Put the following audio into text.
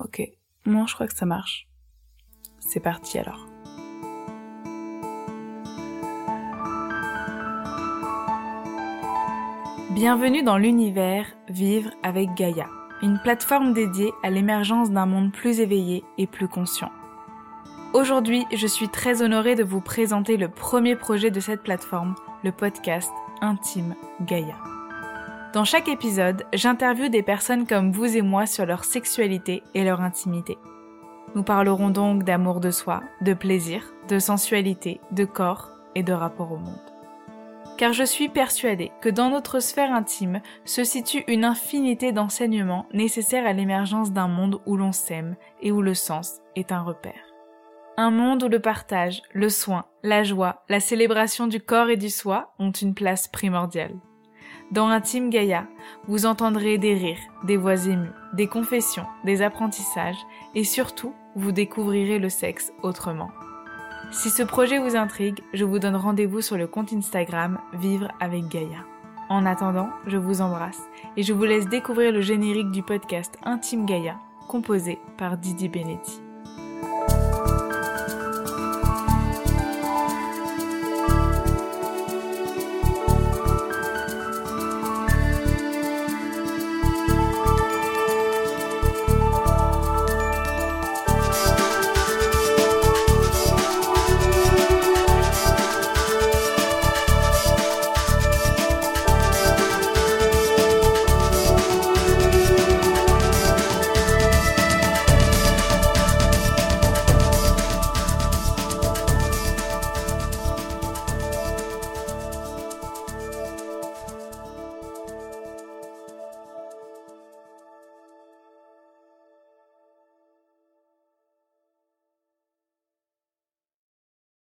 Ok, moi je crois que ça marche. C'est parti alors. Bienvenue dans l'univers Vivre avec Gaïa, une plateforme dédiée à l'émergence d'un monde plus éveillé et plus conscient. Aujourd'hui, je suis très honorée de vous présenter le premier projet de cette plateforme, le podcast Intime Gaïa. Dans chaque épisode, j'interviewe des personnes comme vous et moi sur leur sexualité et leur intimité. Nous parlerons donc d'amour de soi, de plaisir, de sensualité, de corps et de rapport au monde. Car je suis persuadée que dans notre sphère intime se situe une infinité d'enseignements nécessaires à l'émergence d'un monde où l'on s'aime et où le sens est un repère. Un monde où le partage, le soin, la joie, la célébration du corps et du soi ont une place primordiale. Dans Intime Gaïa, vous entendrez des rires, des voix émues, des confessions, des apprentissages et surtout, vous découvrirez le sexe autrement. Si ce projet vous intrigue, je vous donne rendez-vous sur le compte Instagram Vivre avec Gaïa. En attendant, je vous embrasse et je vous laisse découvrir le générique du podcast Intime Gaïa, composé par Didier Benetti.